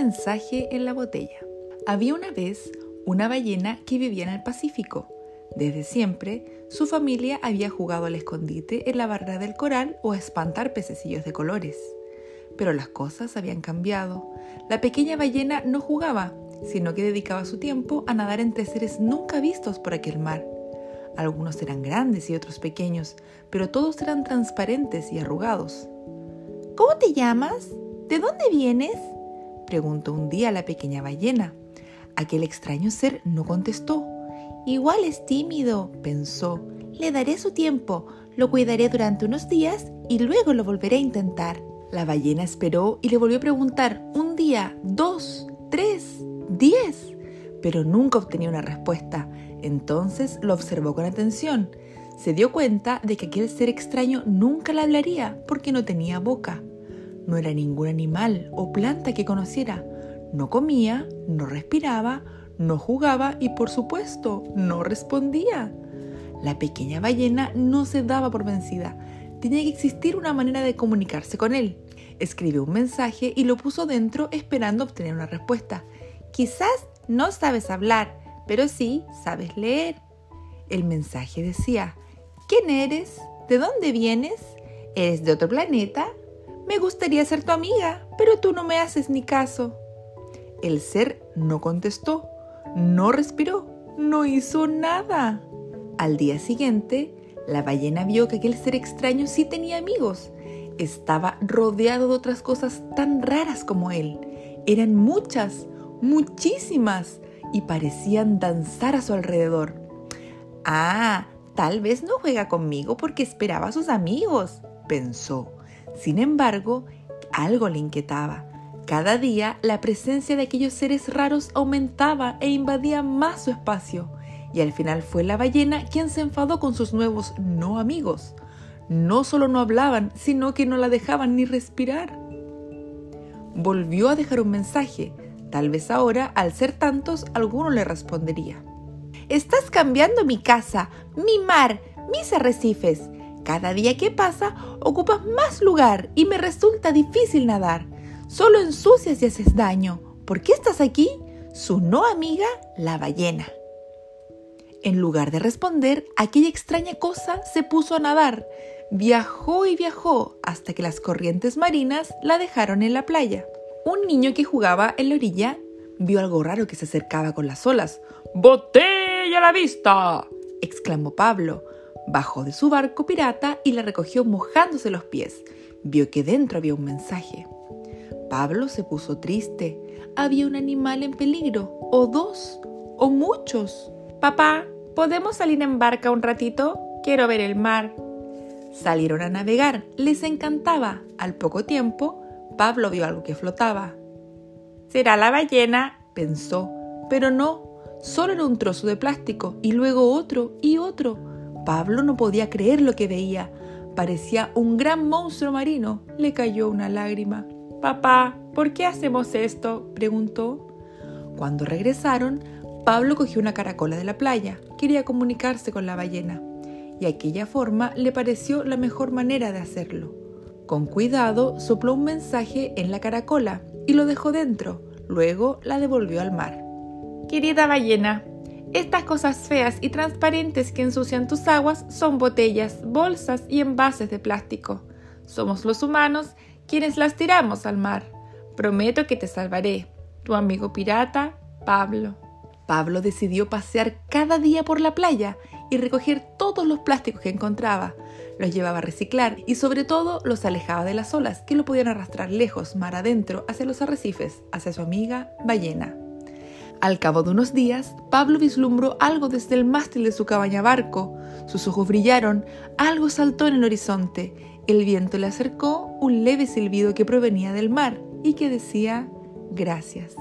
mensaje en la botella. Había una vez una ballena que vivía en el Pacífico. Desde siempre, su familia había jugado al escondite en la barrera del coral o a espantar pececillos de colores. Pero las cosas habían cambiado. La pequeña ballena no jugaba, sino que dedicaba su tiempo a nadar entre seres nunca vistos por aquel mar. Algunos eran grandes y otros pequeños, pero todos eran transparentes y arrugados. ¿Cómo te llamas? ¿De dónde vienes? Preguntó un día la pequeña ballena. Aquel extraño ser no contestó. Igual es tímido, pensó. Le daré su tiempo, lo cuidaré durante unos días y luego lo volveré a intentar. La ballena esperó y le volvió a preguntar un día, dos, tres, diez, pero nunca obtenía una respuesta. Entonces lo observó con atención. Se dio cuenta de que aquel ser extraño nunca le hablaría porque no tenía boca. No era ningún animal o planta que conociera. No comía, no respiraba, no jugaba y por supuesto no respondía. La pequeña ballena no se daba por vencida. Tenía que existir una manera de comunicarse con él. Escribió un mensaje y lo puso dentro esperando obtener una respuesta. Quizás no sabes hablar, pero sí sabes leer. El mensaje decía, ¿quién eres? ¿De dónde vienes? ¿Eres de otro planeta? Me gustaría ser tu amiga, pero tú no me haces ni caso. El ser no contestó, no respiró, no hizo nada. Al día siguiente, la ballena vio que aquel ser extraño sí tenía amigos. Estaba rodeado de otras cosas tan raras como él. Eran muchas, muchísimas, y parecían danzar a su alrededor. Ah, tal vez no juega conmigo porque esperaba a sus amigos, pensó. Sin embargo, algo le inquietaba. Cada día la presencia de aquellos seres raros aumentaba e invadía más su espacio, y al final fue la ballena quien se enfadó con sus nuevos no amigos. No solo no hablaban, sino que no la dejaban ni respirar. Volvió a dejar un mensaje. Tal vez ahora, al ser tantos, alguno le respondería. Estás cambiando mi casa, mi mar, mis arrecifes. Cada día que pasa ocupas más lugar y me resulta difícil nadar. Solo ensucias y haces daño. ¿Por qué estás aquí? Su no amiga, la ballena. En lugar de responder, aquella extraña cosa se puso a nadar. Viajó y viajó hasta que las corrientes marinas la dejaron en la playa. Un niño que jugaba en la orilla vio algo raro que se acercaba con las olas. ¡Botella a la vista! exclamó Pablo. Bajó de su barco pirata y la recogió mojándose los pies. Vio que dentro había un mensaje. Pablo se puso triste. Había un animal en peligro, o dos, o muchos. Papá, ¿podemos salir en barca un ratito? Quiero ver el mar. Salieron a navegar. Les encantaba. Al poco tiempo, Pablo vio algo que flotaba. ¿Será la ballena? pensó, pero no, solo era un trozo de plástico y luego otro y otro. Pablo no podía creer lo que veía. Parecía un gran monstruo marino. Le cayó una lágrima. Papá, ¿por qué hacemos esto? preguntó. Cuando regresaron, Pablo cogió una caracola de la playa. Quería comunicarse con la ballena. Y aquella forma le pareció la mejor manera de hacerlo. Con cuidado sopló un mensaje en la caracola y lo dejó dentro. Luego la devolvió al mar. Querida ballena, estas cosas feas y transparentes que ensucian tus aguas son botellas, bolsas y envases de plástico. Somos los humanos quienes las tiramos al mar. Prometo que te salvaré. Tu amigo pirata, Pablo. Pablo decidió pasear cada día por la playa y recoger todos los plásticos que encontraba. Los llevaba a reciclar y sobre todo los alejaba de las olas que lo podían arrastrar lejos, mar adentro, hacia los arrecifes, hacia su amiga ballena. Al cabo de unos días, Pablo vislumbró algo desde el mástil de su cabaña barco. Sus ojos brillaron, algo saltó en el horizonte el viento le acercó un leve silbido que provenía del mar y que decía gracias.